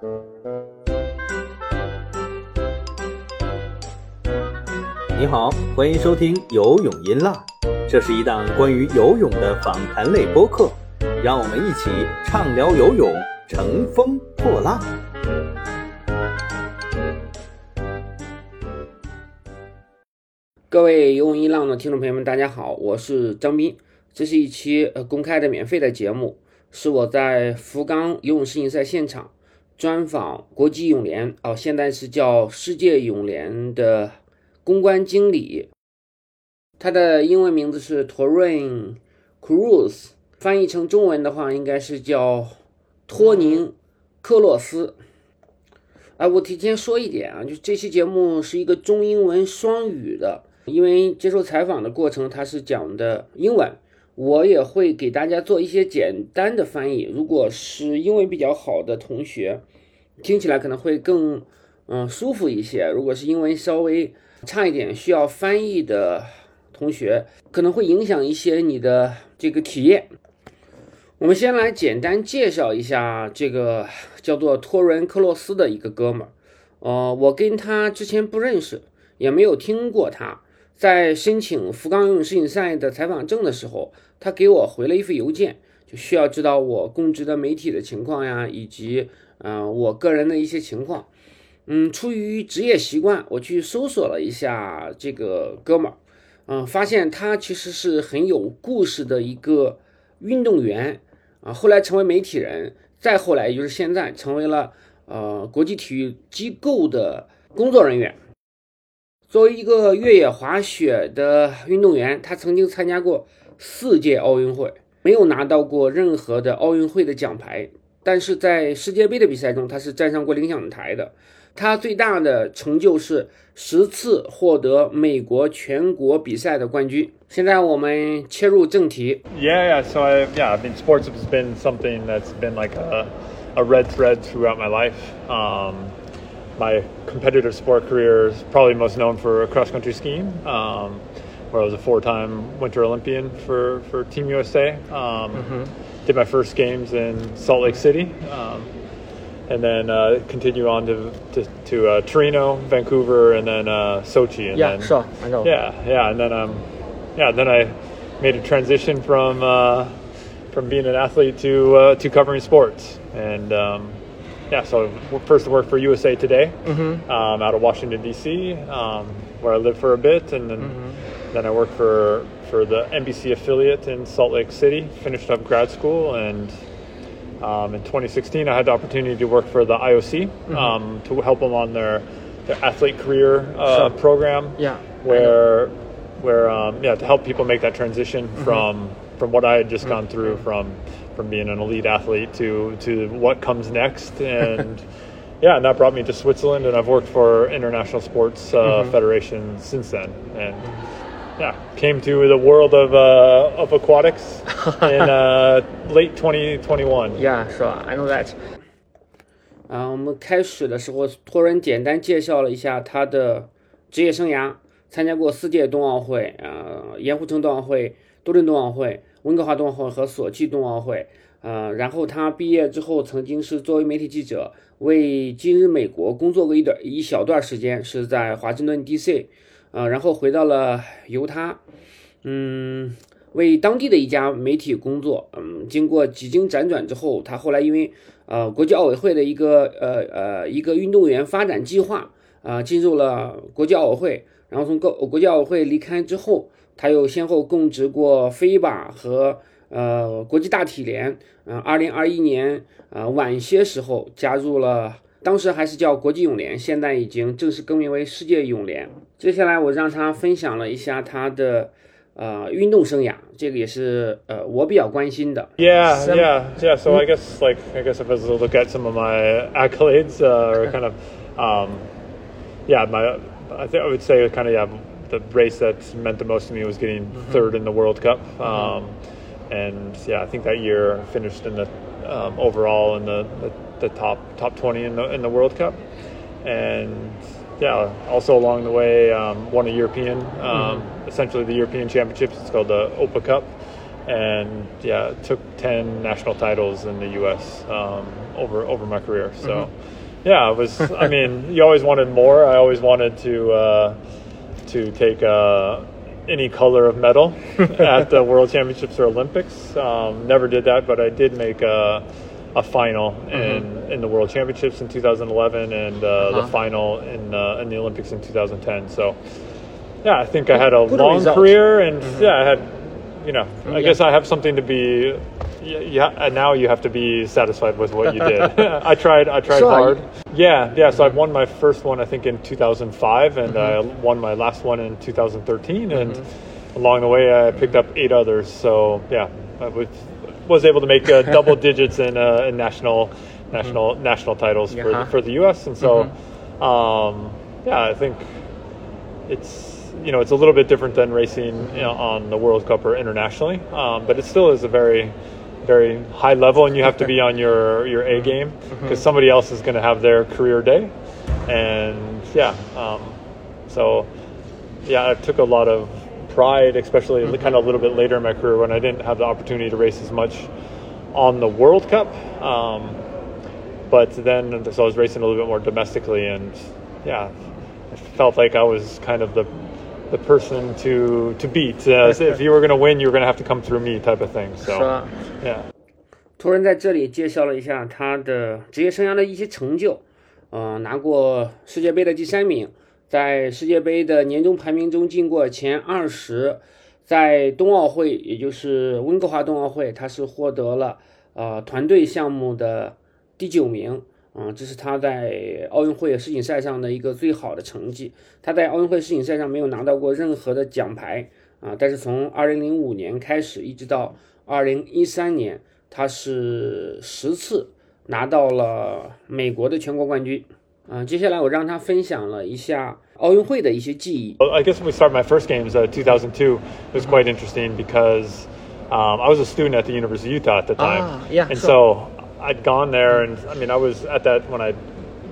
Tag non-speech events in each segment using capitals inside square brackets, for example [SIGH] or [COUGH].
你好，欢迎收听游泳音浪，这是一档关于游泳的访谈类播客，让我们一起畅聊游泳，乘风破浪。各位游泳音浪的听众朋友们，大家好，我是张斌，这是一期呃公开的免费的节目，是我在福冈游泳世锦赛现场专访国际泳联哦，现在是叫世界泳联的。公关经理，他的英文名字是 Torin Cruz，翻译成中文的话应该是叫托宁克洛斯。哎，我提前说一点啊，就这期节目是一个中英文双语的，因为接受采访的过程他是讲的英文，我也会给大家做一些简单的翻译。如果是英文比较好的同学，听起来可能会更嗯舒服一些。如果是英文稍微差一点需要翻译的同学，可能会影响一些你的这个体验。我们先来简单介绍一下这个叫做托伦克洛斯的一个哥们儿。呃，我跟他之前不认识，也没有听过他。在申请福冈游泳世锦赛的采访证的时候，他给我回了一份邮件，就需要知道我供职的媒体的情况呀，以及嗯我个人的一些情况。嗯，出于职业习惯，我去搜索了一下这个哥们儿，嗯，发现他其实是很有故事的一个运动员啊，后来成为媒体人，再后来也就是现在成为了呃国际体育机构的工作人员。作为一个越野滑雪的运动员，他曾经参加过四届奥运会，没有拿到过任何的奥运会的奖牌，但是在世界杯的比赛中，他是站上过领奖台的。他最大的成就是十次获得美国全国比赛的冠军。现在我们切入正题。Yeah, yeah. So I, yeah, I mean, sports has been something that's been like a, a red thread throughout my life. Um, my competitive sport career is probably most known for cross country skiing, um, where I was a four time Winter Olympian for, for Team USA. Um, mm-hmm. Did my first games in Salt Lake City. Um, and then uh, continue on to to, to uh, Torino, Vancouver, and then uh, Sochi. And yeah, then, sure, I know. Yeah, yeah, and then um, yeah, then I made a transition from uh, from being an athlete to uh, to covering sports, and um, yeah, so first I worked for USA Today mm-hmm. um, out of Washington D.C., um, where I lived for a bit, and then mm-hmm. then I worked for for the NBC affiliate in Salt Lake City. Finished up grad school and um, in 2016, I had the opportunity to work for the IOC mm-hmm. um, to help them on their their athlete career uh, sure. program. Yeah, where where um, yeah to help people make that transition mm-hmm. from from what I had just mm-hmm. gone through from from being an elite athlete to to what comes next [LAUGHS] and. yeah, and that brought me to Switzerland, and I've worked for international sports uh, mm-hmm. federations since then. And yeah, came to the world of uh, of aquatics [LAUGHS] in uh, late 2021. Yeah, sure, I know that. 啊，我们开始的时候，托人简单介绍了一下他的职业生涯，参加过四届冬奥会，呃，盐湖城冬奥会、多伦冬奥会、 温哥华冬奥会和索契冬奥会。呃，然后他毕业之后，曾经是作为媒体记者，为今日美国工作过一段一小段时间，是在华盛顿 DC。啊，然后回到了犹他，嗯，为当地的一家媒体工作。嗯，经过几经辗转之后，他后来因为呃国际奥委会的一个呃呃一个运动员发展计划啊，进入了国际奥委会。然后从国国际奥委会离开之后，他又先后供职过 FIBA 和呃国际大体联。嗯，二零二一年啊晚些时候加入了。当时还是叫国际泳联，现在已经正式更名为世界泳联。接下来我让他分享了一下他的呃运动生涯，这个也是呃我比较关心的。Yeah, yeah, yeah. So I guess like I guess if I was to look at some of my accolades uh, or kind of um, yeah, my I think I would say kind of yeah the race that meant the most to me was getting mm-hmm. third in the World Cup. Mm-hmm. Um, and yeah, I think that year finished in the um, overall in the, the the top top 20 in the in the World Cup, and yeah, also along the way um, won a European, um, mm-hmm. essentially the European Championships. It's called the OPA Cup, and yeah, took ten national titles in the U.S. Um, over over my career. So, mm-hmm. yeah, it was. I mean, you always wanted more. I always wanted to uh, to take uh, any color of medal [LAUGHS] at the World Championships or Olympics. Um, never did that, but I did make a, a final mm-hmm. in in the World Championships in 2011 and uh, uh-huh. the final in uh, in the Olympics in 2010. So. Yeah, I think I had a Good long result. career, and mm-hmm. yeah, I had you know, I yeah. guess I have something to be. Yeah, and now you have to be satisfied with what you did. [LAUGHS] [LAUGHS] I tried. I tried hard. Yeah, yeah. So I won my first one, I think, in 2005, and mm-hmm. I won my last one in 2013, and mm-hmm. along the way, I picked up eight others. So yeah, I was was able to make uh, [LAUGHS] double digits in, uh, in national national mm-hmm. national titles for uh-huh. for the U.S. And so, mm-hmm. um, yeah, I think it's you know, it's a little bit different than racing you know, on the World Cup or internationally, um, but it still is a very, very high level, and you have to be [LAUGHS] on your your A game because mm-hmm. somebody else is going to have their career day, and yeah, um, so yeah, I took a lot of pride, especially mm-hmm. kind of a little bit later in my career when I didn't have the opportunity to race as much on the World Cup. Um, but then, so I was racing a little bit more domestically, and yeah, I felt like I was kind of the the person to to beat. Uh, if you were going to win, you were going to have to come through me, type of thing. So, yeah. 托人在这里介绍了一下他的职业生涯的一些成就，呃，拿过世界杯的第三名，在世界杯的年终排名中进过前二十，在冬奥会，也就是温哥华冬奥会，他是获得了呃团队项目的第九名。嗯，这是他在奥运会世锦赛上的一个最好的成绩。他在奥运会世锦赛上没有拿到过任何的奖牌啊，但是从2005年开始一直到2013年，他是十次拿到了美国的全国冠军。啊，接下来我让他分享了一下奥运会的一些记忆。I guess when we start my first games, uh, 2002 was quite interesting because um, I was a student at the University of Utah at the time. Ah, yeah, and so I'd gone there, and I mean, I was at that when I'd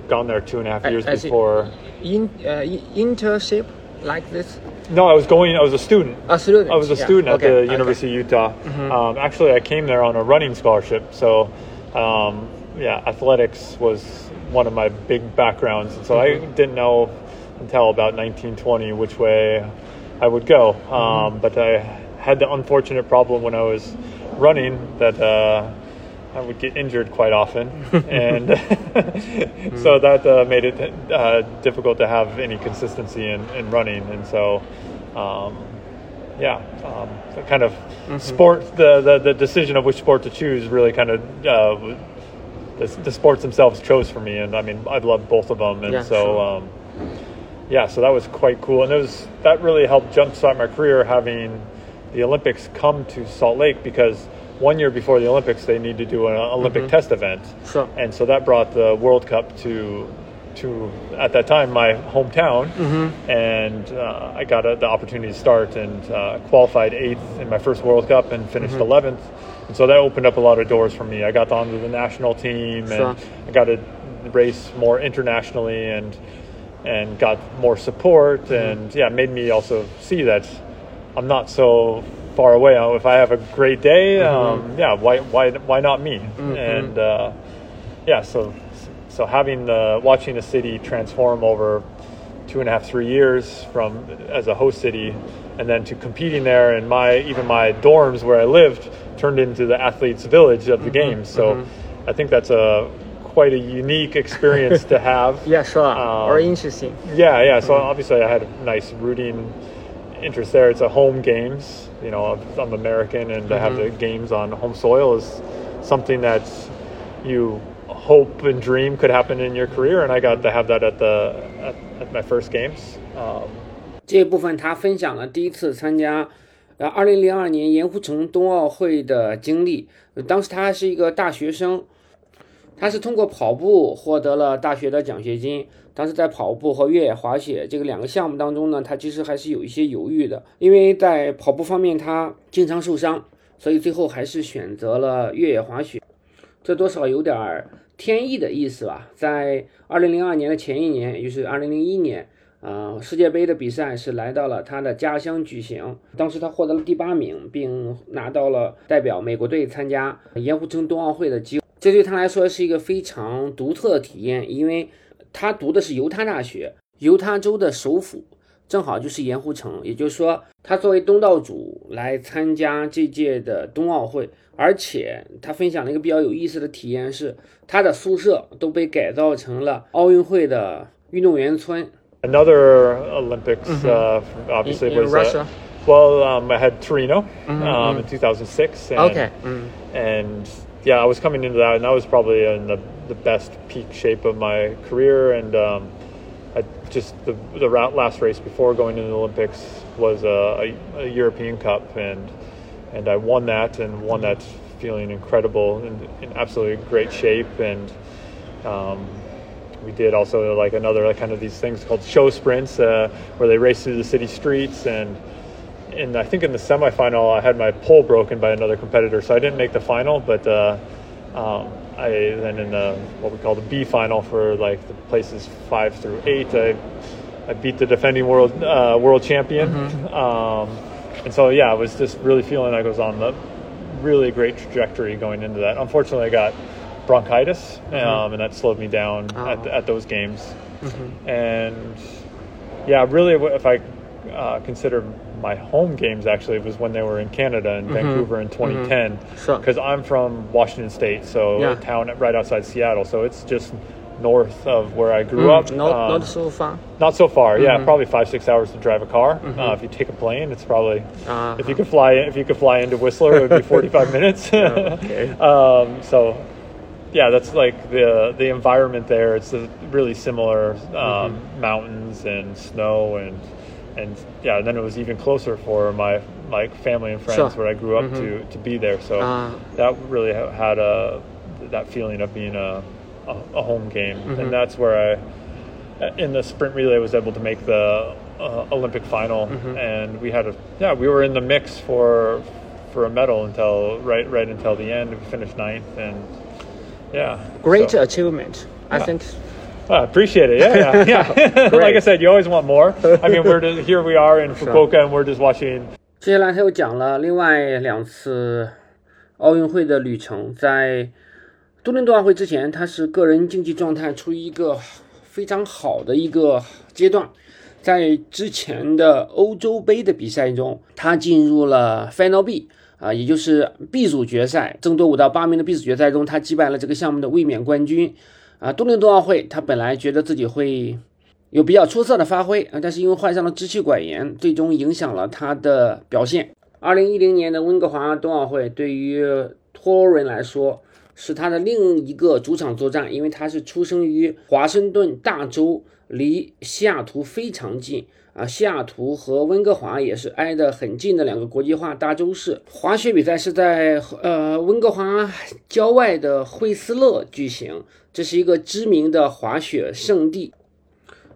gone there two and a half years As before. In uh, internship like this? No, I was going. I was a student. A student. I was a yeah. student okay. at the University okay. of Utah. Mm-hmm. Um, actually, I came there on a running scholarship. So, um, yeah, athletics was one of my big backgrounds, and so mm-hmm. I didn't know until about 1920 which way I would go. Um, mm-hmm. But I had the unfortunate problem when I was running that. Uh, I would get injured quite often, and [LAUGHS] so that uh, made it uh, difficult to have any consistency in, in running. And so, um, yeah, um, kind of mm-hmm. sport the, the, the decision of which sport to choose really kind of uh, the, the, sports themselves chose for me. And I mean, I've loved both of them, and yeah, so. Sure. Um, yeah, so that was quite cool, and it was that really helped jumpstart my career having the Olympics come to Salt Lake because one year before the Olympics, they need to do an Olympic mm-hmm. test event. Sure. And so that brought the World Cup to to at that time my hometown, mm-hmm. and uh, I got a, the opportunity to start and uh, qualified eighth in my first World Cup and finished 11th. Mm-hmm. And so that opened up a lot of doors for me. I got onto the national team sure. and I got to race more internationally and and got more support mm-hmm. and yeah, made me also see that I'm not so far away. If I have a great day, mm-hmm. um, yeah, why why why not me? Mm-hmm. And uh, yeah, so so having the watching the city transform over two and a half three years from as a host city, and then to competing there, and my even my dorms where I lived turned into the athletes' village of the mm-hmm. games. So mm-hmm. I think that's a quite a unique experience to have. [LAUGHS] yeah, sure. Um, or interesting. Yeah, yeah. So mm-hmm. obviously I had a nice rooting interest there. It's a home games You know, I'm American, and mm-hmm. to have the mm-hmm. games on home soil is something that you hope and dream could happen in your career. And I got to have that at the at, at my first games. Um, 这部分他分享了第一次参加呃二零零二年盐湖城冬奥会的经历。当时他还是一个大学生，他是通过跑步获得了大学的奖学金。 当时在跑步和越野滑雪这个两个项目当中呢，他其实还是有一些犹豫的，因为在跑步方面他经常受伤，所以最后还是选择了越野滑雪。这多少有点儿天意的意思吧。在二零零二年的前一年，也就是二零零一年，呃，世界杯的比赛是来到了他的家乡举行，当时他获得了第八名，并拿到了代表美国队参加盐湖城冬奥会的机会。这对他来说是一个非常独特的体验，因为他读的是犹他大学，犹他州的首府正好就是盐湖城，也就是说，他作为东道主来参加这届的冬奥会，而且他分享了一个比较有意思的体验是，他的宿舍都被改造成了奥运会的运动员村。Another Olympics,、obviously was Russia. Well,、um, I had Torino、um, in 2006. And, okay. And yeah, I was coming into that, and that was probably in the, the best peak shape of my career. And um, I just the the last race before going into the Olympics was a, a, a European Cup, and and I won that, and won that feeling incredible and in absolutely great shape. And um, we did also like another like kind of these things called show sprints uh, where they race through the city streets and and I think in the semifinal I had my pole broken by another competitor so I didn't make the final but uh, um, I then in the what we call the B final for like the places five through eight I I beat the defending world uh, world champion. Um, and so yeah I was just really feeling like I was on the really great trajectory going into that. Unfortunately I got bronchitis um, and that slowed me down at, at those games. And yeah really if i uh, consider my home games actually was when they were in canada in vancouver in 2010 Sure. because i'm from washington state so Yeah. a town right outside seattle so it's just north of where i grew Mm, up not, Um, not so far. not so far yeah probably five six hours to drive a car uh, if you take a plane it's probably Uh-huh. if you could fly if you could fly into whistler it would be [LAUGHS] 45 minutes [LAUGHS] okay. um, so yeah, that's like the the environment there. It's a really similar um, mountains and snow and and yeah. And then it was even closer for my like family and friends Sure. where I grew up to to be there. So Ah. that really had a that feeling of being a a, a home game, and that's where I in the sprint relay was able to make the uh, Olympic final, and we had a yeah we were in the mix for for a medal until right right until the end. We finished ninth, and yeah, Great so- achievement. I think. I appreciate it. Yeah, yeah. yeah. like I said, you always want more. I mean, we're just, here. We are in Fukuoka, and we're just watching 接下来他又讲了另外两次奥运会的旅程，在多伦多奥运会之前，他是个人竞技状态处于一个非常好的一个阶段。在之前的欧洲杯的比赛中，他进入了 Final B 啊，也就是 B 组决赛，争夺五到八名的 B 组决赛中，他击败了这个项目的卫冕冠军。啊，多伦多奥会，他本来觉得自己会有比较出色的发挥啊，但是因为患上了支气管炎，最终影响了他的表现。二零一零年的温哥华冬奥会对于托人来说是他的另一个主场作战，因为他是出生于华盛顿大州，离西雅图非常近啊。西雅图和温哥华也是挨得很近的两个国际化大都市。滑雪比赛是在呃温哥华郊外的惠斯勒举行，这是一个知名的滑雪圣地。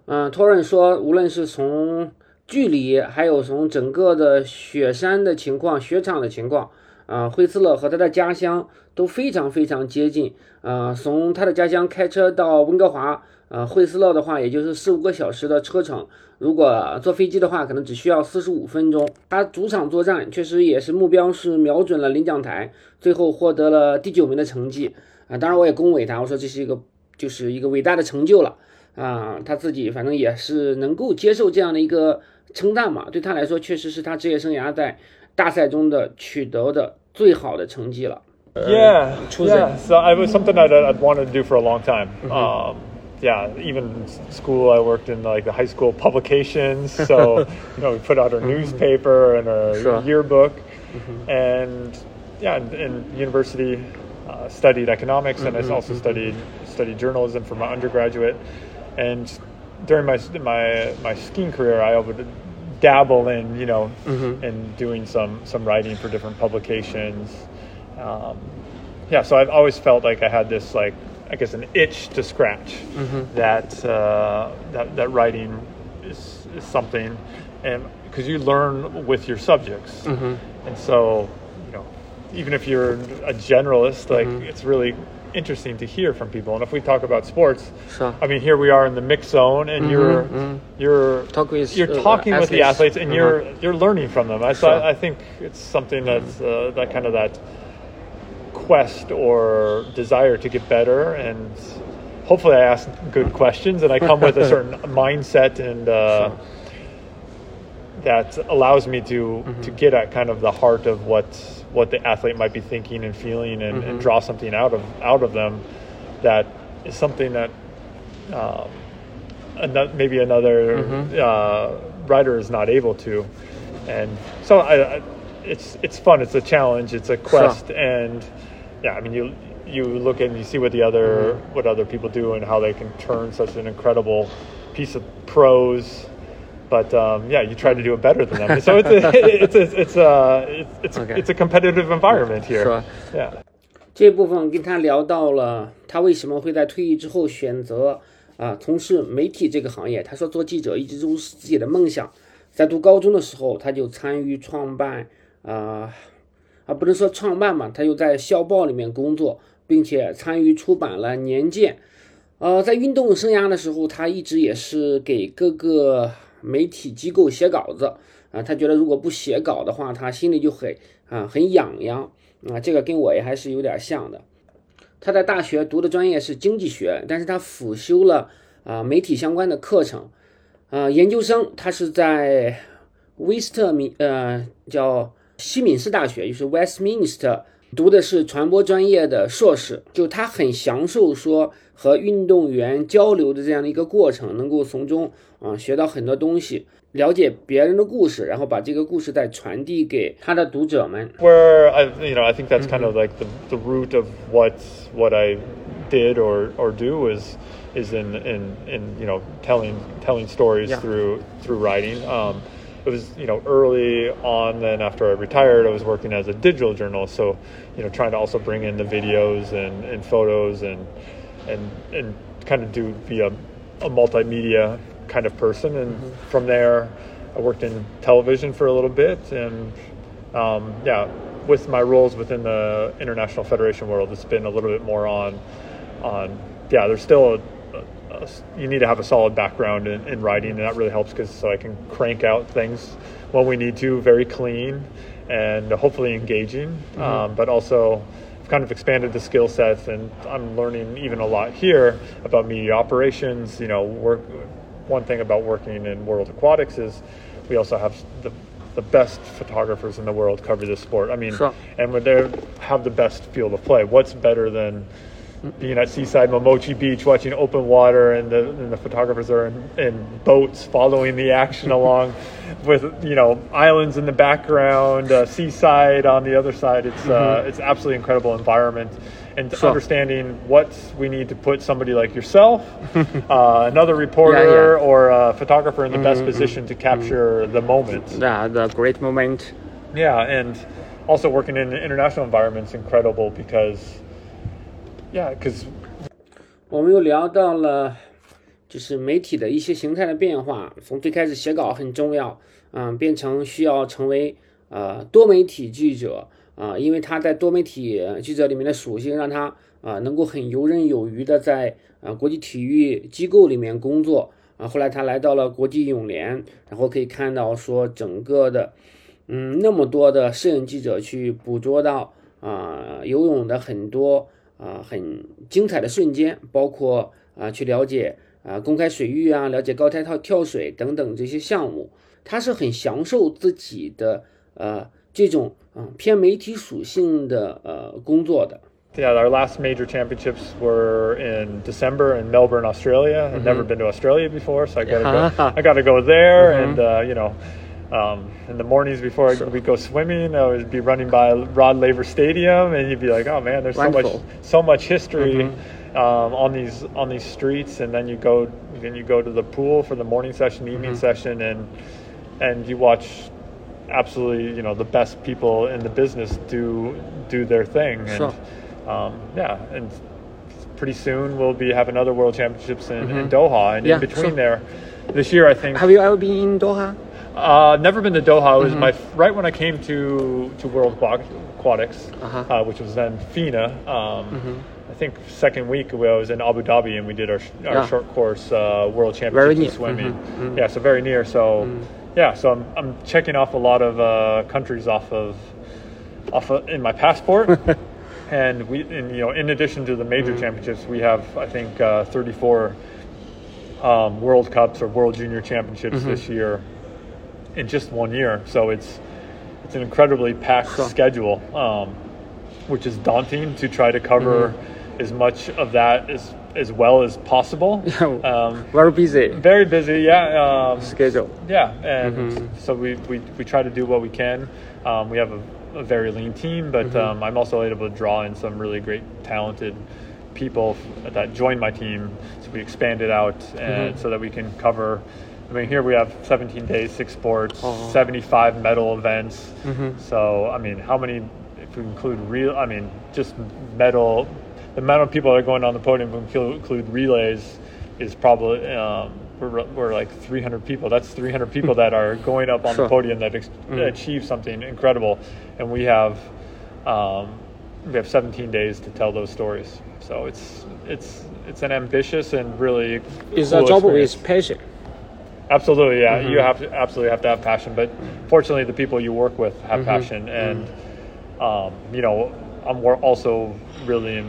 嗯，托人说，无论是从距离，还有从整个的雪山的情况、雪场的情况，啊、惠斯勒和他的家乡都非常非常接近。啊、从他的家乡开车到温哥华，呃，惠斯勒的话，也就是四五个小时的车程。如果坐飞机的话，可能只需要四十五分钟。他主场作战，确实也是目标是瞄准了领奖台，最后获得了第九名的成绩。啊、当然我也恭维他，我说这是一个就是一个伟大的成就了。啊，他自己反正也是能够接受这样的一个称赞嘛，对他来说确实是他职业生涯在大赛中的取得的最好的成绩了。Yeah, yeah. So it was something I'd, I'd wanted to do for a long time. Um, yeah, even in school, I worked in like the high school publications. So [LAUGHS] you know, we put out our mm-hmm. newspaper and our Sure. yearbook, mm-hmm. and yeah, in, in university, uh, studied economics, and I mm-hmm, also studied studied journalism for my undergraduate. And during my my my skiing career, I would dabble in you know in doing some some writing for different publications um, yeah, so I've always felt like I had this like I guess an itch to scratch that uh, that that writing is, is something, and because you learn with your subjects, and so you know even if you're a generalist, like it's really interesting to hear from people. And if we talk about sports, 是啊 I mean, here we are in the mix zone, and you're you're Talk with, you're uh, talking with the athletes. and you're you're learning from them. I so Sure. I, I think it's something that's uh, that kind of that quest or desire to get better, and hopefully I ask good questions, and I come with a [LAUGHS] certain mindset and. Uh, that allows me to to get at kind of the heart of what what the athlete might be thinking and feeling and, and draw something out of out of them that is something that um, ano- maybe another uh, writer is not able to. And so I, I, it's it's fun. It's a challenge. It's a quest. And yeah I mean you you look and you see what the other what other people do and how they can turn such an incredible piece of prose but um, yeah, you try to do it better than them. So it's a, [LAUGHS] [LAUGHS] it's a, it's a, it's it's, Okay. it's a competitive environment here. Sure. Yeah. 这部分跟他聊到了他为什么会在退役之后选择啊从事媒体这个行业。他说做记者一直都是自己的梦想。在读高中的时候，他就参与创办啊 啊不能说创办嘛，他又在校报里面工作，并且参与出版了《年鉴》。呃，在运动生涯的时候，他一直也是给各个媒体机构写稿子啊。他觉得如果不写稿的话，他心里就很啊很痒痒啊。这个跟我也还是有点像的。他在大学读的专业是经济学，但是他辅修了啊媒体相关的课程。啊，研究生他是在威斯特米呃叫西敏寺大学，就是 Westminster 读的是传播专业的硕士，就他很享受说和运动员交流的这样的一个过程，能够从中啊、学到很多东西，了解别人的故事，然后把这个故事再传递给他的读者们。 Where I, you know, I think that's kind of like the, the root of what what I did or, or do is is in, in, in you know telling telling stories Yeah. through through writing. Um, it was you know early on. Then after I retired, I was working as a digital journalist. So you know trying to also bring in the videos and, and photos and and and kind of do be a, a multimedia kind of person. And from there, I worked in television for a little bit and um, yeah, with my roles within the international federation world, it's been a little bit more on, on yeah. There's still a, you need to have a solid background in, in writing, and that really helps because so I can crank out things when we need to, very clean and hopefully engaging, um, but also. I've kind of expanded the skill sets, and I'm learning even a lot here about media operations. You know, work. One thing about working in World Aquatics is we also have the the best photographers in the world cover this sport. I mean, Sure. and when they have the best field of play, what's better than being at seaside Momochi Beach watching open water and the, and the photographers are in, in boats following the action [LAUGHS] along with you know islands in the background, uh, seaside on the other side. It's uh, it's absolutely incredible environment. And Sure. understanding what we need to put somebody like yourself, [LAUGHS] uh, another reporter, yeah. or a photographer in the best position to capture the moment. Yeah, the great moment. Yeah, and also working in an international environment is incredible because, Yeah，cause 我们又聊到了，就是媒体的一些形态的变化，从最开始写稿很重要，嗯，变成需要成为呃多媒体记者啊、因为他在多媒体记者里面的属性，让他啊、能够很游刃有余的在啊国际体育机构里面工作啊。后来他来到了国际泳联，然后可以看到说整个的嗯那么多的摄影记者去捕捉到啊、游泳的很多。啊，很精彩的瞬间，包括啊去了解啊公开水域啊，了解高台跳跳水等等这些项目，他是很享受自己的呃这种啊偏媒体属性的呃工作的。yeah, our last major championships were in December in Melbourne, Australia. I've never been to Australia before, so I got to go. I got to go there, and uh, you know. Um, in the mornings before I, we go swimming, I would be running by Rod Laver Stadium, and you'd be like, "Oh man, there's so much, so much history um, on these on these streets." And then you go, then you go to the pool for the morning session, evening session, and and you watch absolutely, you know, the best people in the business do do their thing. And, Sure. um, yeah, and pretty soon we'll be have another World Championships in, in Doha, and Yeah, in between sure. there, this year I think Have you ever been in Doha? Uh, never been to Doha. It was my right when I came to to World Aquatics, Uh-huh. uh, which was then FINA. Um, I think second week we- I was in Abu Dhabi and we did our our Yeah. short course uh, World Very Championship near. in swimming. Yeah, so very near. So yeah, so I'm I'm checking off a lot of uh, countries off of off of, in my passport. [LAUGHS] And we, and, you know, in addition to the major championships, we have, I think, uh, 34 um, World Cups or World Junior Championships this year in just one year. So it's it's an incredibly packed Sure. schedule, um, which is daunting to try to cover as much of that as as well as possible. [LAUGHS] um, Very busy very busy, yeah. Um, schedule. yeah, and so we, we, we try to do what we can. Um, we have a, a very lean team, but um, I'm also able to draw in some really great, talented people that join my team. So we expand it out, and so that we can cover. I mean, here we have 17 days, six sports, 75 medal events. So I mean, how many? If we include real, I mean, just medal. The amount of people that are going on the podium, if we include relays, is probably um, we're, we're like 300 people. That's 300 people that are going up on Sure. the podium that ex- achieve something incredible, and we have um, we have 17 days to tell those stories. So it's it's it's an ambitious and really It's cool a job experience. with passion. Absolutely, yeah. You have to absolutely have to have passion, but fortunately, the people you work with have passion, and um, you know, I'm also really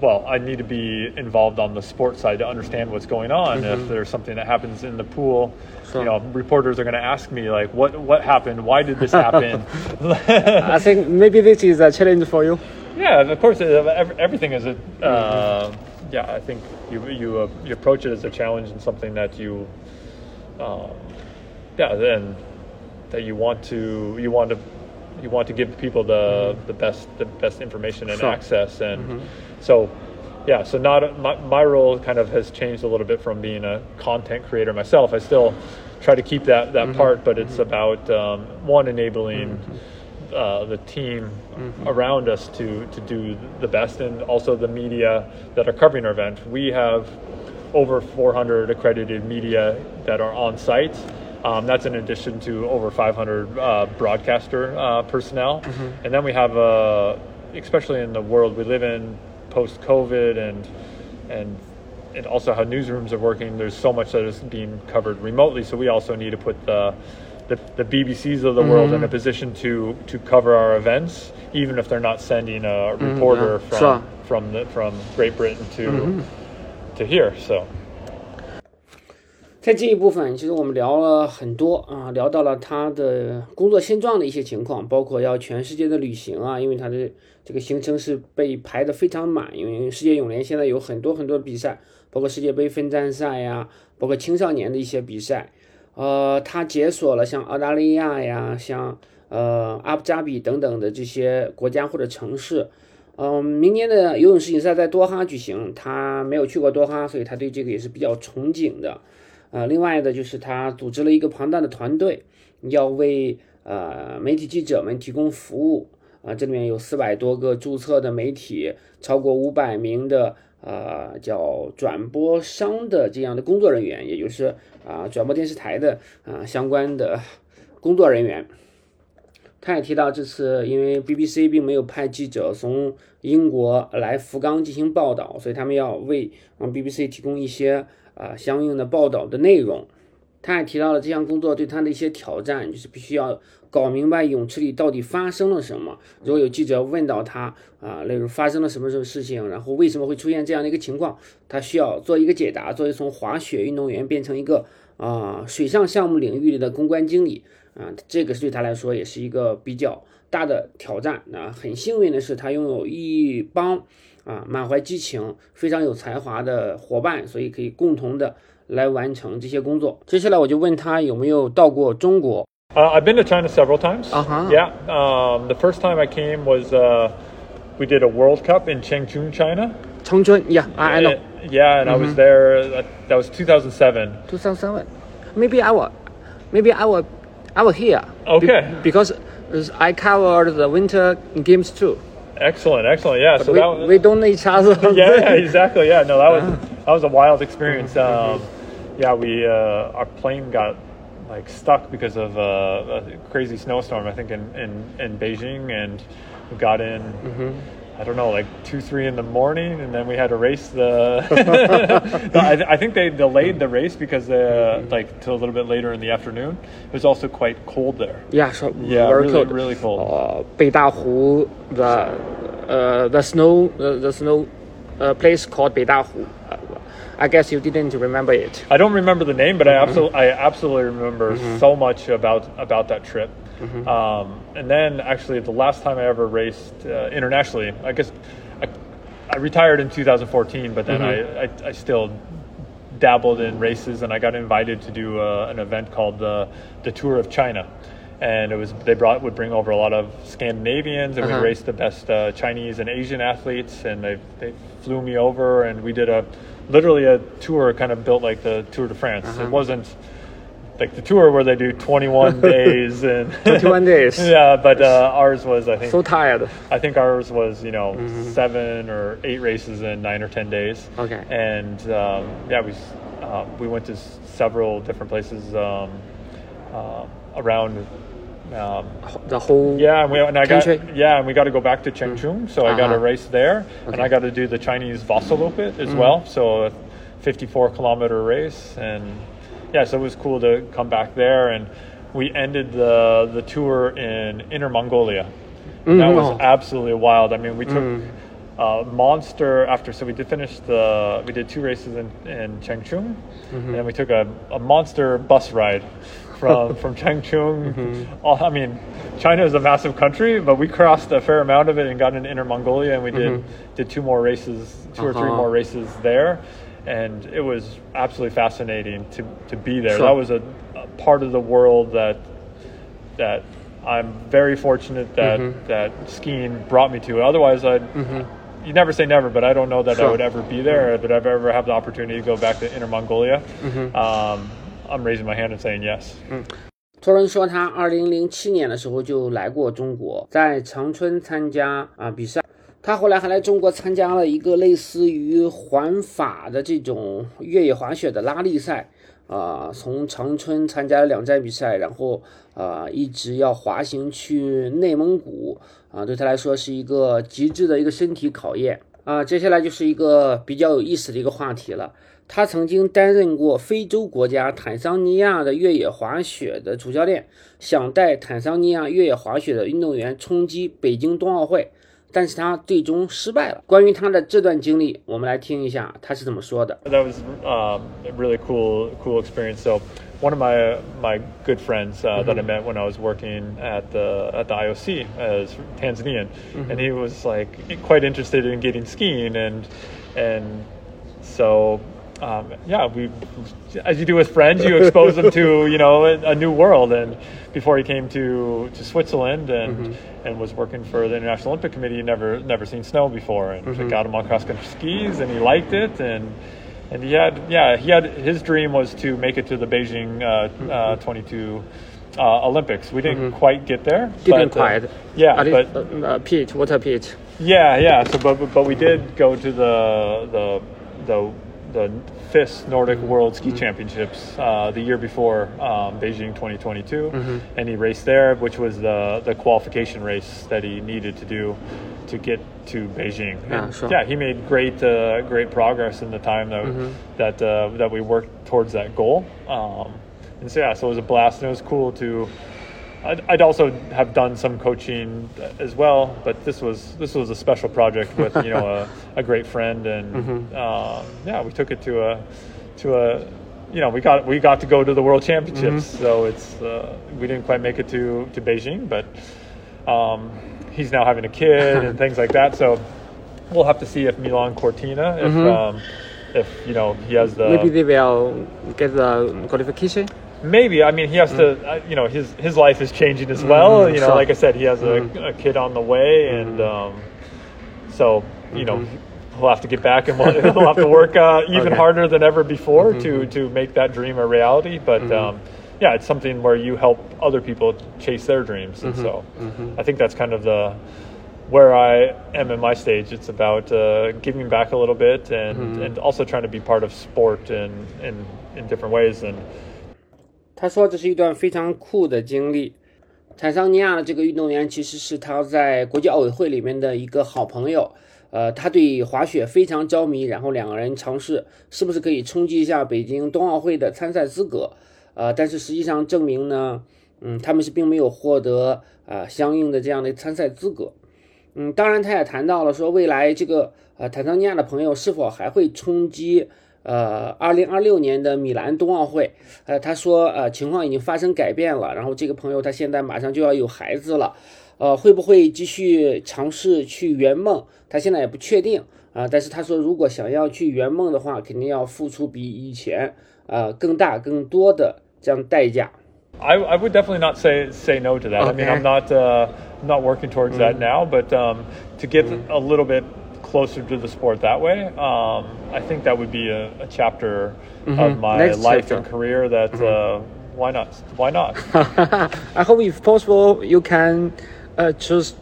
well. I need to be involved on the sports side to understand what's going on. If there's something that happens in the pool, Sure. you know, reporters are going to ask me like, "What what happened? Why did this happen?" [LAUGHS] I think maybe this is a challenge for you. Yeah, of course, uh, everything is a. Uh, yeah, I think you you uh, you approach it as a challenge and something that you, um, yeah, then that you want to you want to you want to give people the the best the best information and Sure. access and so. Yeah, so not my, my role kind of has changed a little bit from being a content creator myself. I still try to keep that that part, but it's about um, one enabling uh, the team around us to to do the best, and also the media that are covering our event. We have over 400 accredited media that are on site. Um, that's in addition to over 500 uh, broadcaster uh, personnel, and then we have, uh, especially in the world we live in, post COVID, and and and also how newsrooms are working. There's so much that is being covered remotely, so we also need to put the the, the BBCs of the world in a position to to cover our events, even if they're not sending a reporter yeah. from Sure. from the from Great Britain to to here. So 在这一部分，其实我们聊了很多啊，聊到了他的工作现状的一些情况，包括要全世界的旅行啊，因为他的这个行程是被排得非常满，因为世界泳联现在有很多很多的比赛，包括世界杯分站赛呀，包括青少年的一些比赛，呃，他解锁了像澳大利亚呀，像呃阿布扎比等等的这些国家或者城市。嗯，明年的游泳世锦赛在多哈举行，他没有去过多哈，所以他对这个也是比较憧憬的。呃，另外的就是他组织了一个庞大的团队，要为呃媒体记者们提供服务。啊、这里面有四百多个注册的媒体，超过五百名的呃叫转播商的这样的工作人员，也就是啊、转播电视台的啊、相关的工作人员。他也提到，这次因为 BBC 并没有派记者从英国来福冈进行报道，所以他们要为啊 BBC 提供一些啊、相应的报道的内容。他也提到了这项工作对他的一些挑战，就是必须要搞明白泳池里到底发生了什么。如果有记者问到他啊，例如发生了什么什么事情，然后为什么会出现这样的一个情况，他需要做一个解答，作为从滑雪运动员变成一个啊水上项目领域里的公关经理啊，这个对他来说也是一个比较大的挑战。啊，很幸运的是，他拥有一帮啊满怀激情、非常有才华的伙伴，所以可以共同的来完成这些工作。接下来我就问他有没有到过中国。 uh, I've been to China several times. Uh-huh. Yeah, um, the first time I came was uh, we did a World Cup in Chengchun, China. 长春，Yeah, I I know. Uh, yeah, and I was there. That, that was 2007. 2007. Maybe I will, maybe I will, I was here. Okay. Be- because I covered the winter games too. Excellent, excellent. Yeah, so we, that was, we don't know each other. [LAUGHS] yeah, [LAUGHS] exactly. Yeah, no, that was Uh-huh. that was a wild experience. Um, yeah, we uh, our plane got like stuck because of uh, a crazy snowstorm. I think in in, in Beijing, and we got in. I don't know, like two, three in the morning, and then we had to race the. [LAUGHS] I, I think they delayed the race because uh, like till a little bit later in the afternoon. It was also quite cold there. Yeah, so Yeah, very really, cold. really cold. 呃，北大湖 the 呃 the snow the, the snow uh, place called 北大湖。Uh, I guess you didn't remember it. I don't remember the name, but I absolutely, I absolutely remember so much about about that trip. Um, and then, actually, the last time I ever raced uh, internationally, I guess I, I retired in 2014, but then I, I, I still dabbled in races, and I got invited to do uh, an event called the the Tour of China. And it was they brought would bring over a lot of Scandinavians, and Uh-huh. we raced the best uh, Chinese and Asian athletes, and they they flew me over, and we did a literally a tour kind of built like the Tour de France. It wasn't like the tour where they do 21 [LAUGHS] days and [LAUGHS] 21 days. [LAUGHS] yeah, but uh, ours was I think So tired. I think ours was you know seven or eight races in nine or ten days. Okay. And um, yeah, we uh, we went to s- several different places um, uh, around. Um, The whole yeah, and, we, and I got yeah, and we got to go back to Changchun, so I got a Uh-huh. race there, and I got to do the Chinese Vasaloppet Mm-hmm. as well. So a 54 kilometer race, and yeah, so it was cool to come back there, and we ended the the tour in Inner Mongolia. And That was Oh. absolutely wild. I mean, we took. Mm. Uh, monster after so we did finish the we did two races in, in Changchun Mm-hmm. and we took a, a monster bus ride from [LAUGHS] from Changchun Mm-hmm. all, I mean China is a massive country but we crossed a fair amount of it and got into Inner Mongolia and we did did two more races 2 or three Mm-hmm. Uh-huh. more races there and it was absolutely fascinating to to be there Sure. that was a, a part of the world that that I'm very fortunate that Mm-hmm. that skiing brought me to. Otherwise, I would you never say never, but I don't know that I Sure. would ever be there, or that I'd ever have the opportunity to go back to Inner Mongolia. Mm-hmm. Um, I'm raising my hand and saying yes. 托人说，他二零零七年的时候就来过中国，在长春参加啊比赛。 他后来还来中国参加了一个类似于环法的这种越野滑雪的拉力赛，啊、从长春参加了两站比赛，然后啊、一直要滑行去内蒙古，啊、对他来说是一个极致的一个身体考验。啊，接下来就是一个比较有意思的一个话题了。他曾经担任过非洲国家坦桑尼亚的越野滑雪的主教练，想带坦桑尼亚越野滑雪的运动员冲击北京冬奥会，但是他最终失败了。关于他的这段经历，我们来听一下他是怎么说的。 That was um, a really cool, cool experience. So, one of my my good friends uh, that I met when I was working at the at the IOC is Tanzanian, and he was like quite interested in getting skiing, and and so. Um, yeah, we, as you do with friends, you expose them to you know a, a new world. And before he came to, to Switzerland and and was working for the International Olympic Committee, he never never seen snow before, and I got him on cross country skis, and he liked it, and and he had yeah he had his dream was to make it to the Beijing uh, uh, 22 uh, Olympics. We didn't quite get there. Didn't but, uh, quite. yeah, At but uh, uh, Pete, water Pete. yeah, yeah. So, but but- but we did go to the the the the FIS Nordic World Ski Championships uh, the year before um, Beijing 2022, and he raced there, which was the the qualification race that he needed to do to get to Beijing. Yeah, sure. yeah, he made great uh, great progress in the time that that uh, that we worked towards that goal. Um, and so yeah, so it was a blast, and it was cool to. I'd, I'd also have done some coaching as well, but this was this was a special project with you know a, a great friend, and uh, yeah, we took it to a to a you know we got we got to go to the World Championships, so it's uh, we didn't quite make it to to Beijing, but um, he's now having a kid and [LAUGHS] things like that, so we'll have to see if Milan Cortina if um, if you know he has the Maybe they will get the qualification. Maybe. I mean, he has to. Uh, you know, his his life is changing as well. you know, sure. like I said, he has a, a kid on the way, and um, so you know he'll have to get back and we'll, [LAUGHS] he'll have to work uh, even Okay. harder than ever before to to make that dream a reality. But um, yeah, it's something where you help other people chase their dreams, and so I think that's kind of the where I am in my stage. It's about uh, giving back a little bit and and also trying to be part of sport in in in different ways and. 他说这是一段非常酷的经历。坦桑尼亚的这个运动员其实是他在国际奥委会里面的一个好朋友，呃，他对滑雪非常着迷，然后两个人尝试是不是可以冲击一下北京冬奥会的参赛资格，呃，但是实际上证明呢，嗯，他们是并没有获得啊相应的这样的参赛资格，嗯，当然他也谈到了说未来这个呃坦桑尼亚的朋友是否还会冲击。呃，二零二六年的米兰冬奥会，呃，他说，呃，情况已经发生改变了。然后这个朋友他现在马上就要有孩子了，呃，会不会继续尝试去圆梦？他现在也不确定啊。但是他说，如果想要去圆梦的话，肯定要付出比以前呃更大更多的这样代价。I I would definitely not say say no to that. I mean, I'm not uh not working towards that now, but um to get a little bit. Closer to the sport that way, um, I think that would be a, a chapter mm-hmm. of my Next life chapter. and career. That mm-hmm. uh, why not? Why not? [LAUGHS] I hope, if possible, you can uh, choose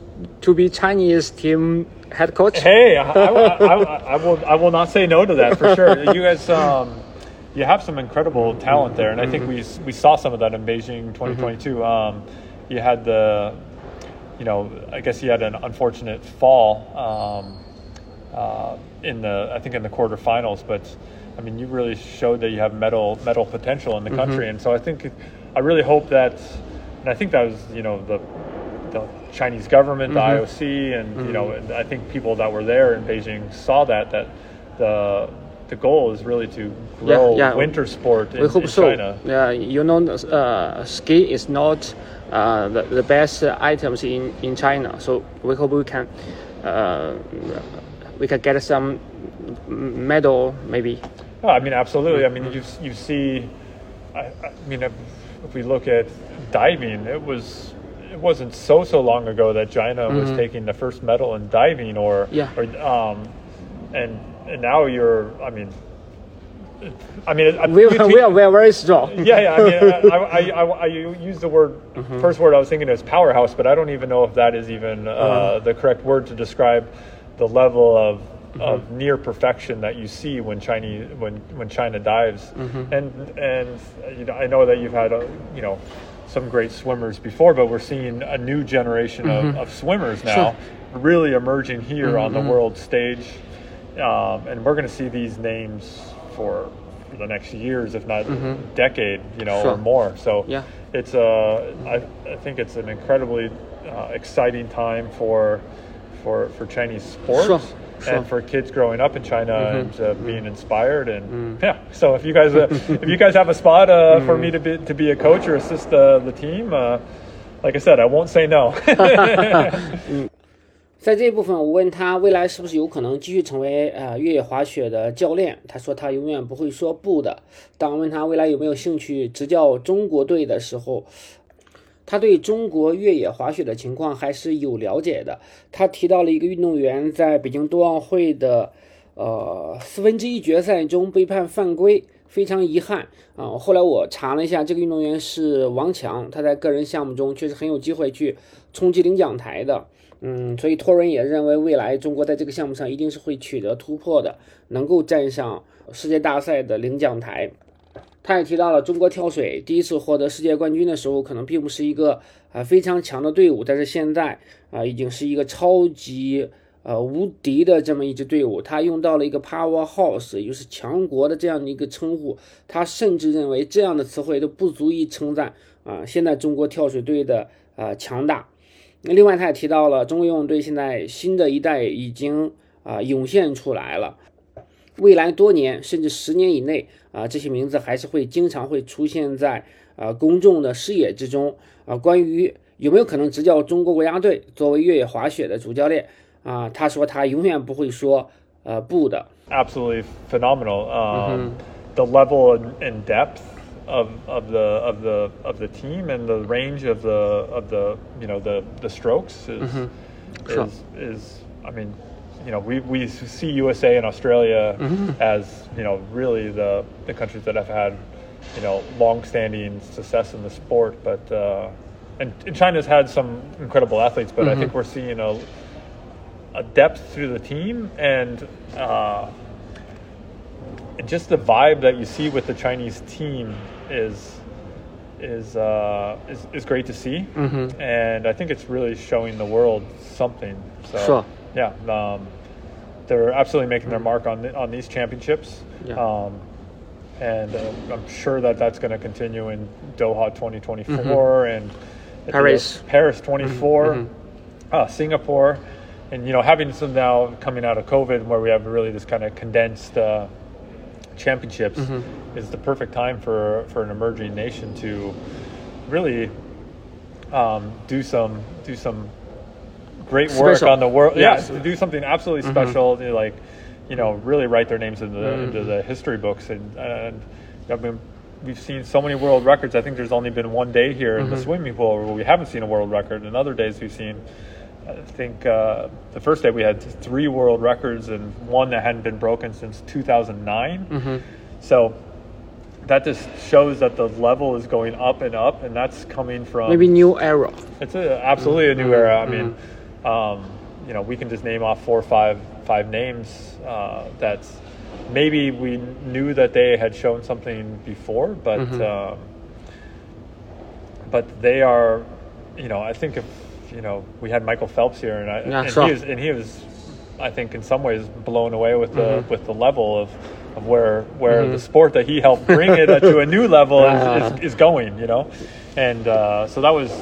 to be Chinese team head coach. Hey, I, I, I, [LAUGHS] I, will. I will not say no to that for sure. You guys. [LAUGHS] Um, you have some incredible talent there, and I think mm-hmm. we we saw some of that in Beijing 2022. Mm-hmm. Um, you had the, you know, I guess you had an unfortunate fall. Um, uh, in the I think in the quarterfinals. But I mean, you really showed that you have medal medal potential in the mm-hmm. country, and so I think I really hope that, and I think that was you know the the Chinese government, mm-hmm. the IOC, and mm-hmm. you know mm-hmm. I think people that were there in Beijing saw that that the the goal is really to grow yeah, yeah. winter sport in, we hope in so. China. Yeah, you know, uh, ski is not uh, the, the best items in, in China, so we hope we can uh, we could get some medal maybe. Oh, I mean, absolutely. I mean, you you see, I, I mean, if, we look at diving, it was it wasn't so so long ago that China mm-hmm. was taking the first medal in diving, or yeah, or, um, and and now you're, I mean. I mean, we, we, we, are, we are very strong. [LAUGHS] Yeah, yeah. I mean, I, I, I, I, use the word mm-hmm. first word I was thinking is powerhouse, but I don't even know if that is even uh, mm-hmm. the correct word to describe the level of Mm-hmm. of near perfection that you see when Chinese when when China dives. Mm-hmm. And and you know, I know that you've had a, you know some great swimmers before, but we're seeing a new generation mm-hmm. of, of, swimmers now sure. really emerging here on the mm-hmm. world stage, um, and we're going to see these names for. for the next years, if not mm-hmm. decade, you know, sure. or more. So yeah. it's a, I, I think it's an incredibly uh, exciting time for for for Chinese sports. Sure. Sure. and for kids growing up in China mm-hmm. and uh, mm-hmm. being inspired and mm. yeah. So if you guys uh, [LAUGHS] if you guys have a spot uh, mm. for me to be to be a coach or assist uh, the team, uh, like I said, I won't say no. [LAUGHS] [LAUGHS] 在这一部分，我问他未来是不是有可能继续成为呃越野滑雪的教练，他说他永远不会说不的。当问他未来有没有兴趣执教中国队的时候， 他对中国越野滑雪的情况还是有了解的。他提到了一个运动员在北京冬奥会的呃四分之一决赛中被判犯规，非常遗憾啊。后来我查了一下，这个运动员是王强，他在个人项目中确实很有机会去冲击领奖台的。嗯，所以托人也认为未来中国在这个项目上一定是会取得突破的，能够站上世界大赛的领奖台。他也提到了中国跳水第一次获得世界冠军的时候，可能并不是一个啊非常强的队伍，但是现在啊已经是一个超级呃无敌的这么一支队伍。他用到了一个 powerhouse，也就是强国的这样的一个称呼。他甚至认为这样的词汇都不足以称赞啊现在中国跳水队的啊强大。那另外他也提到了中国游泳队现在新的一代已经啊涌现出来了。未来多年甚至十年以内啊，这些名字还是会经常会出现在啊公众的视野之中啊。关于有没有可能执教中国国家队作为越野滑雪的主教练啊，他说他永远不会说呃不的。Absolutely phenomenal. Um, the level and depth of of the of the of the team and the range of the of the you know the the strokes is is is I mean. You know, we, we see USA and Australia mm-hmm. as, you know, really the, the countries that have had, you know, long-standing success in the sport. But, uh, and, and, China's had some incredible athletes, but mm-hmm. I think we're seeing a, a depth through the team and uh, just the vibe that you see with the Chinese team is is uh, is, is great to see, Mhm. and I think it's really showing the world something. So Sure. Yeah, um, they're absolutely making their mark on the, on these championships. Yeah. Um, and uh, I'm sure that that's going to continue in Doha 2024 and at the- Mm-hmm. Paris. Mm-hmm. Paris 24, uh, Singapore, and you know having some now coming out of COVID where we have really this kind of condensed uh, championships Mm-hmm. is the perfect time for for an emerging nation to really um, do some do some great work Special. on the world. Yes. Yeah, do something absolutely mm-hmm. special. you know, Like you know, really write their names into the mm-hmm. into the history books. And, and I mean, we've seen so many world records. I think there's only been one day here in the mm-hmm. swimming pool where we haven't seen a world record. And other days we've seen. I think uh, the first day we had three world records and one that hadn't been broken since 2009. So that just shows that the level is going up and up, and that's coming from Maybe new era. it's a, absolutely a new era. I mean, um, you know, we can just name off four or five five names uh, that maybe we knew that they had shown something before, but um, but they are, you know, I think if you know we had Michael Phelps here, and, I, Yeah, and sure. he was and he was, I think, in some ways blown away with the with the level of. Of where where the sport that he helped bring it to a new level is, [LAUGHS] is, is going, you know, and uh, so that was,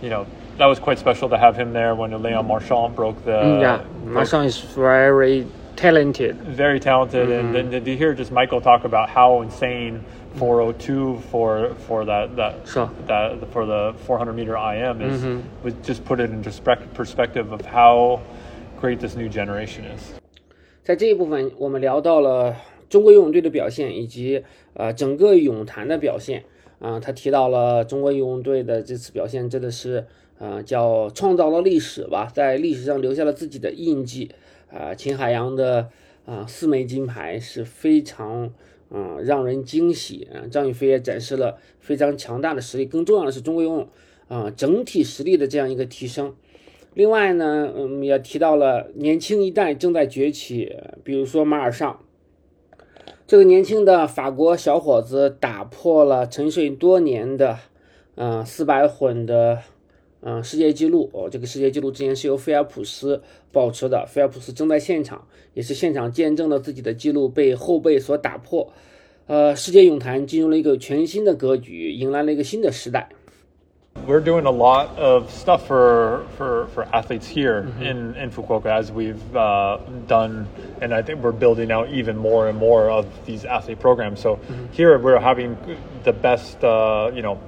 you know, that was quite special to have him there when Leon Marchand broke the Mm, yeah, broke- Marchand is very talented. very talented, and then to hear just Michael talk about how insane 402 for for that that Sure. that for the 400 meter IM is would just put it into spec- perspective of how great this new generation is. 在这一部分，我们聊到了中国游泳队的表现，以及呃整个泳坛的表现。啊、他提到了中国游泳队的这次表现真的是 呃叫创造了历史吧，在历史上留下了自己的印记。啊、秦海洋的啊、四枚金牌是非常嗯、让人惊喜。啊、张雨霏也展示了非常强大的实力，更重要的是中国游泳啊、整体实力的这样一个提升。另外呢，嗯，也提到了年轻一代正在崛起，比如说马尔尚，这个年轻的法国小伙子打破了沉睡多年的，嗯、四百混的，嗯、世界纪录。哦，这个世界纪录之前是由菲尔普斯保持的，菲尔普斯正在现场，也是现场见证了自己的纪录被后辈所打破。呃，世界泳坛进入了一个全新的格局，迎来了一个新的时代。 We're doing a lot of stuff for for, for athletes here in, in Fukuoka as we've uh, done, and I think we're building out even more and more of these athlete programs. So here we're having the best, uh, you know,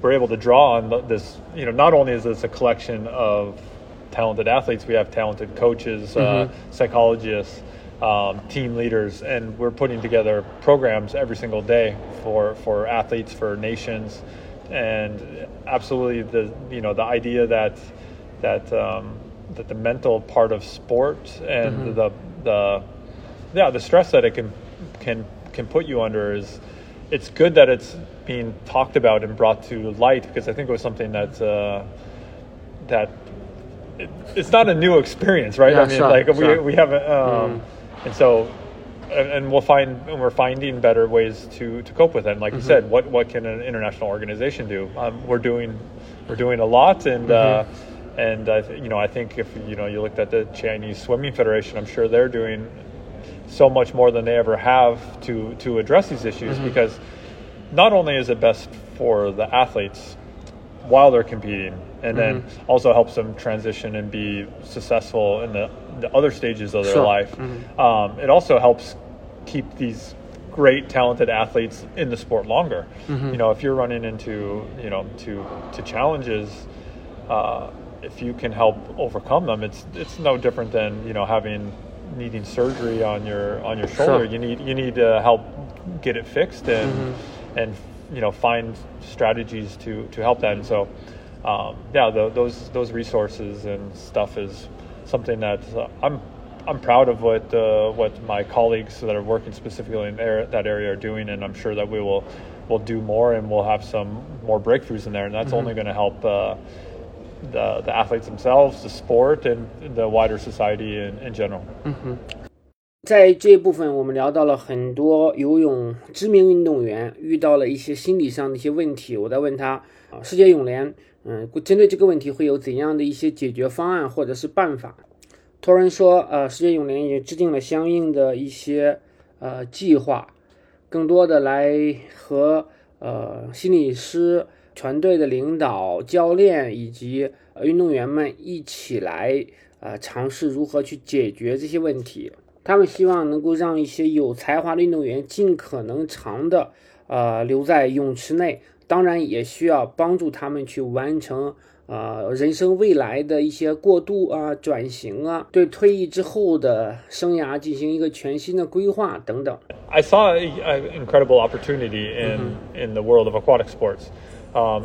we're able to draw on this. You know, not only is this a collection of talented athletes, we have talented coaches, uh, psychologists, um, team leaders, and we're putting together programs every single day for for athletes, for nations, and absolutely the you know the idea that that um, that the mental part of sport and the the yeah the stress that it can can can put you under is it's good that it's being talked about and brought to light because I think it was something that uh, that it, it's not a new experience, right? Yeah, I mean, sure, like sure. we we haven't, um, and so. And and we'll find, and we're finding better ways to, to cope with it. And like you said, what, what can an international organization do? Um, we're doing, we're doing a lot, and uh, and I th- you know I think if you know you looked at the Chinese Swimming Federation, I'm sure they're doing so much more than they ever have to to address these issues because not only is it best for the athletes while they're competing and then also helps them transition and be successful in the, the other stages of their Sure. life um, it also helps keep these great talented athletes in the sport longer you know if you're running into you know to to challenges uh, if you can help overcome them, it's it's no different than you know having needing surgery on your on your shoulder. Sure. You need you need to help get it fixed and and you know find strategies to to help that. And so um, yeah, tho- those those resources and stuff is something that uh, I'm. I'm proud of what uh, what my colleagues that are working specifically in that area are doing, and I'm sure that we will will do more and we'll have some more breakthroughs in there, and that's only going to help uh, the the athletes themselves, the sport, and the wider society in, in general. 在这一部分，我们聊到了很多游泳知名运动员遇到了一些心理上的一些问题。我在问他啊，世界泳联，嗯，针对这个问题会有怎样的一些解决方案或者是办法？托人说，呃，世界泳联也制定了相应的一些呃计划，更多的来和呃心理师、团队的领导、教练以及运动员们一起来呃尝试如何去解决这些问题。他们希望能够让一些有才华的运动员尽可能长的呃留在泳池内，当然也需要帮助他们去完成呃人生未来的一些过渡啊、转型啊，对退役之后的生涯进行一个全新的规划等等。I saw an incredible opportunity in mm-hmm. in the world of aquatic sports. Um,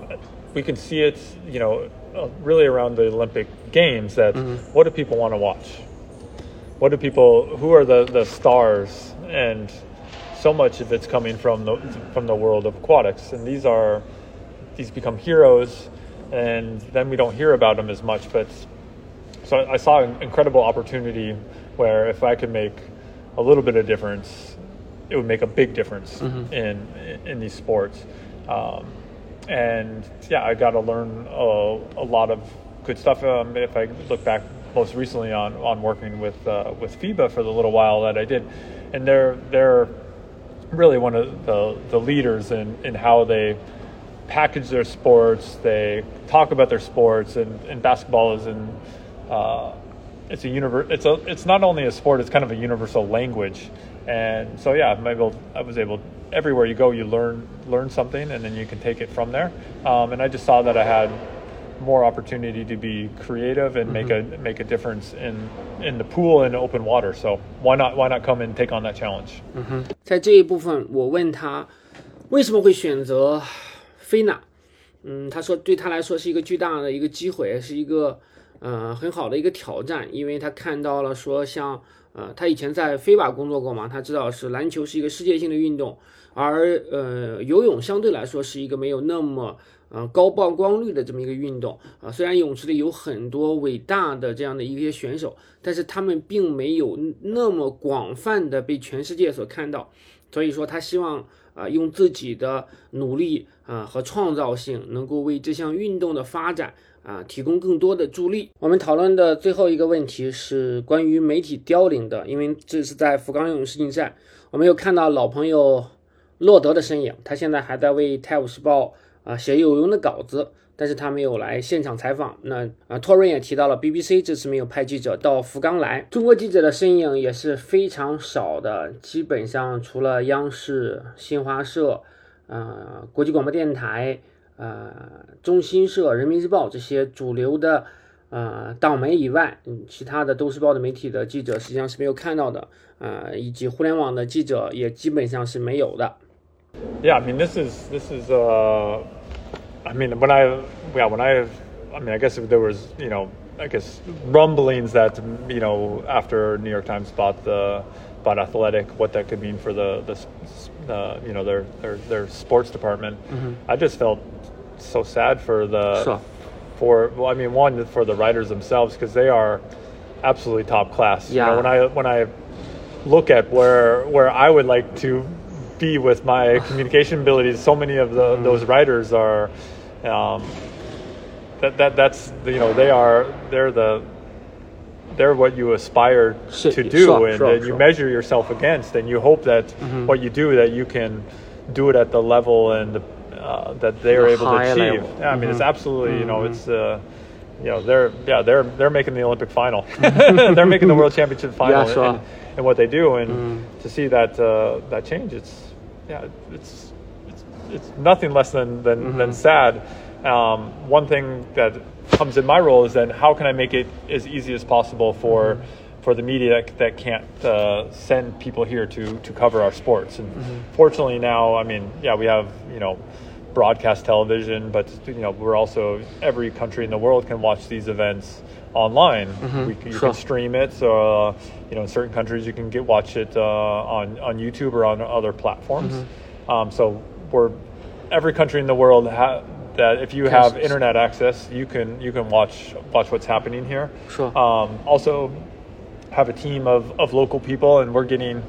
we can see it, you know, uh, really around the Olympic Games. That mm-hmm. what do people want to watch? What do people who are the the stars? And so much of it's coming from the from the world of aquatics. And these are these become heroes and then we don't hear about them as much. But so I saw an incredible opportunity where if I could make a little bit of difference it would make a big difference mm-hmm. in in these sports. Um, and yeah I got to learn a, a lot of good stuff. Um, if I look back most recently on, on working with uh, with FIBA for the little while that I did, and they're they're really one of the, the leaders in, in how they package their sports. They talk about their sports, and, and basketball is in uh, it's a universe. It's a it's not only a sport; it's kind of a universal language. And so yeah, I'm able, I was able. Everywhere you go, you learn learn something, and then you can take it from there. Um, and I just saw that I had more opportunity to be creative and make a make a difference in in the pool and open water. So why not why not come and take on that challenge? 嗯哼，在这一部分，我问他为什么会选择菲娜。嗯，他说对他来说是一个巨大的一个机会，是一个呃很好的一个挑战，因为他看到了说像呃他以前在飞瓦工作过嘛，他知道是篮球是一个世界性的运动，而呃游泳相对来说是一个没有那么。啊，高曝光率的这么一个运动啊，虽然泳池里有很多伟大的这样的一些选手，但是他们并没有那么广泛的被全世界所看到。所以说，他希望啊，用自己的努力啊和创造性，能够为这项运动的发展啊提供更多的助力。我们讨论的最后一个问题是关于媒体凋零的，因为这是在福冈游泳世锦赛，我们有看到老朋友洛德的身影，他现在还在为《泰晤士报》。啊，写有用的稿子，但是他没有来现场采访。那啊，托瑞也提到了 BBC 这次没有派记者到福冈来，中国记者的身影也是非常少的，基本上除了央视、新华社、呃国际广播电台、呃中新社、人民日报这些主流的呃党媒以外，嗯，其他的都市报的媒体的记者实际上是没有看到的，呃，以及互联网的记者也基本上是没有的。Yeah, I mean, this is this is. Uh, I mean, when I yeah, when I, I mean, I guess if there was you know, I guess rumblings that you know after New York Times bought the bought Athletic, what that could mean for the the, uh, you know their their their sports department. Mm-hmm. I just felt so sad for the sure. for well, I mean, one for the writers themselves because they are absolutely top class. Yeah. You know, when I when I look at where where I would like to be with my [LAUGHS] communication abilities. So many of the, mm. those writers are, um, that, that that's you know they are they're the they're what you aspire to do sure, and, sure, you sure. measure yourself against and you hope that mm-hmm. what you do that you can do it at the level and the, uh, that they're the able to achieve. Yeah, I mean mm-hmm. it's absolutely mm-hmm. you know it's uh, you know they're yeah they're they're making the Olympic final. [LAUGHS] they're making the World Championship final yeah, and, what they do and mm. to see that uh, that change it's yeah, it's it's, it's nothing less than than, mm-hmm. than sad. Um, one thing that comes in my role is then how can I make it as easy as possible for mm-hmm. for the media that, that can't uh, send people here to to cover our sports. And mm-hmm. fortunately now, I mean, yeah, we have you know broadcast television, but you know we're also every country in the world can watch these events online. Mm-hmm. We, you sure. can stream it. So uh, you know, in certain countries, you can get watch it uh, on on YouTube or on other platforms. Mm-hmm. Um, so we're every country in the world ha- that if you have internet access, you can you can watch watch what's happening here. Sure. Um, also, have a team of, of local people, and we're getting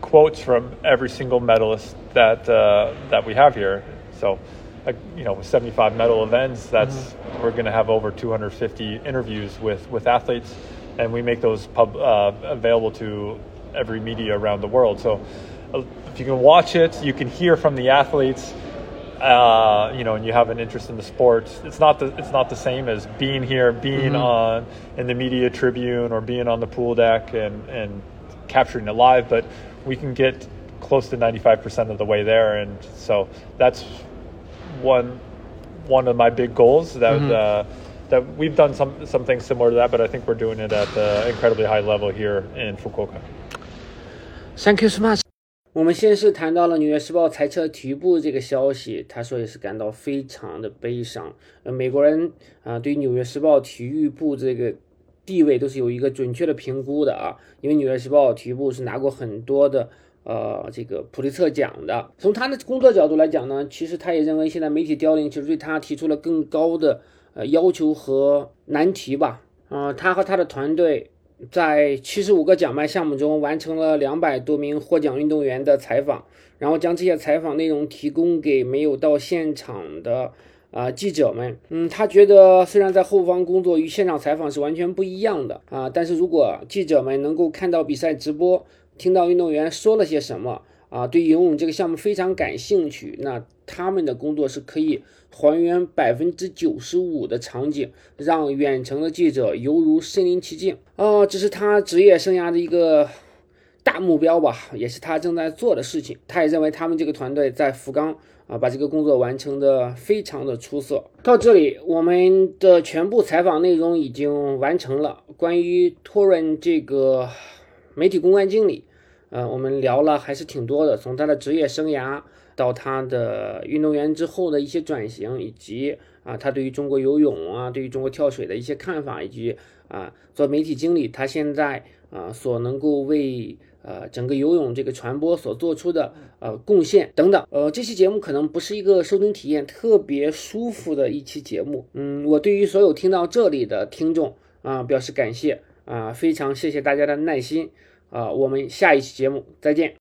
quotes from every single medalist that uh, that we have here. So, like, you know, with 75 medal events, that's mm-hmm. we're going to have over 250 interviews with with athletes, and we make those pub uh, available to every media around the world. So, uh, if you can watch it, you can hear from the athletes. Uh, you know, and you have an interest in the sport, it's not the it's not the same as being here, being mm-hmm. on in the media tribune, or being on the pool deck and and capturing it live. But we can get close to 95% of the way there. And so that's one one of my big goals that mm-hmm. uh, that we've done some some things similar to that, but I think we're doing it at the incredibly high level here in Fukuoka. Thank you so much. 我们先是谈到了《纽约时报》裁撤体育部这个消息，他说也是感到非常的悲伤。呃，美国人啊，对于《纽约时报》体育部这个地位都是有一个准确的评估的啊，因为《纽约时报》体育部是拿过很多的呃这个普利策奖的。从他的工作角度来讲呢，其实他也认为现在媒体凋零其实对他提出了更高的呃要求和难题吧。啊，他和他的团队在七十五个奖麦项目中完成了两百多名获奖运动员的采访，然后将这些采访内容提供给没有到现场的。啊，记者们，嗯，他觉得虽然在后方工作与现场采访是完全不一样的啊，但是如果记者们能够看到比赛直播，听到运动员说了些什么啊，对游泳这个项目非常感兴趣，那他们的工作是可以还原百分之九十五的场景，让远程的记者犹如身临其境啊，这是他职业生涯的一个大目标吧，也是他正在做的事情。他也认为他们这个团队在福冈。啊，把这个工作完成的非常的出色。到这里，我们的全部采访内容已经完成了。关于托伦这个媒体公关经理，呃，我们聊了还是挺多的，从他的职业生涯到他的运动员之后的一些转型，以及啊，他对于中国游泳啊，对于中国跳水的一些看法，以及啊，做媒体经理他现在啊所能够为。呃，整个游泳这个传播所做出的呃贡献等等，呃，这期节目可能不是一个收听体验特别舒服的一期节目，嗯，我对于所有听到这里的听众啊表示感谢啊，非常谢谢大家的耐心啊，我们下一期节目再见。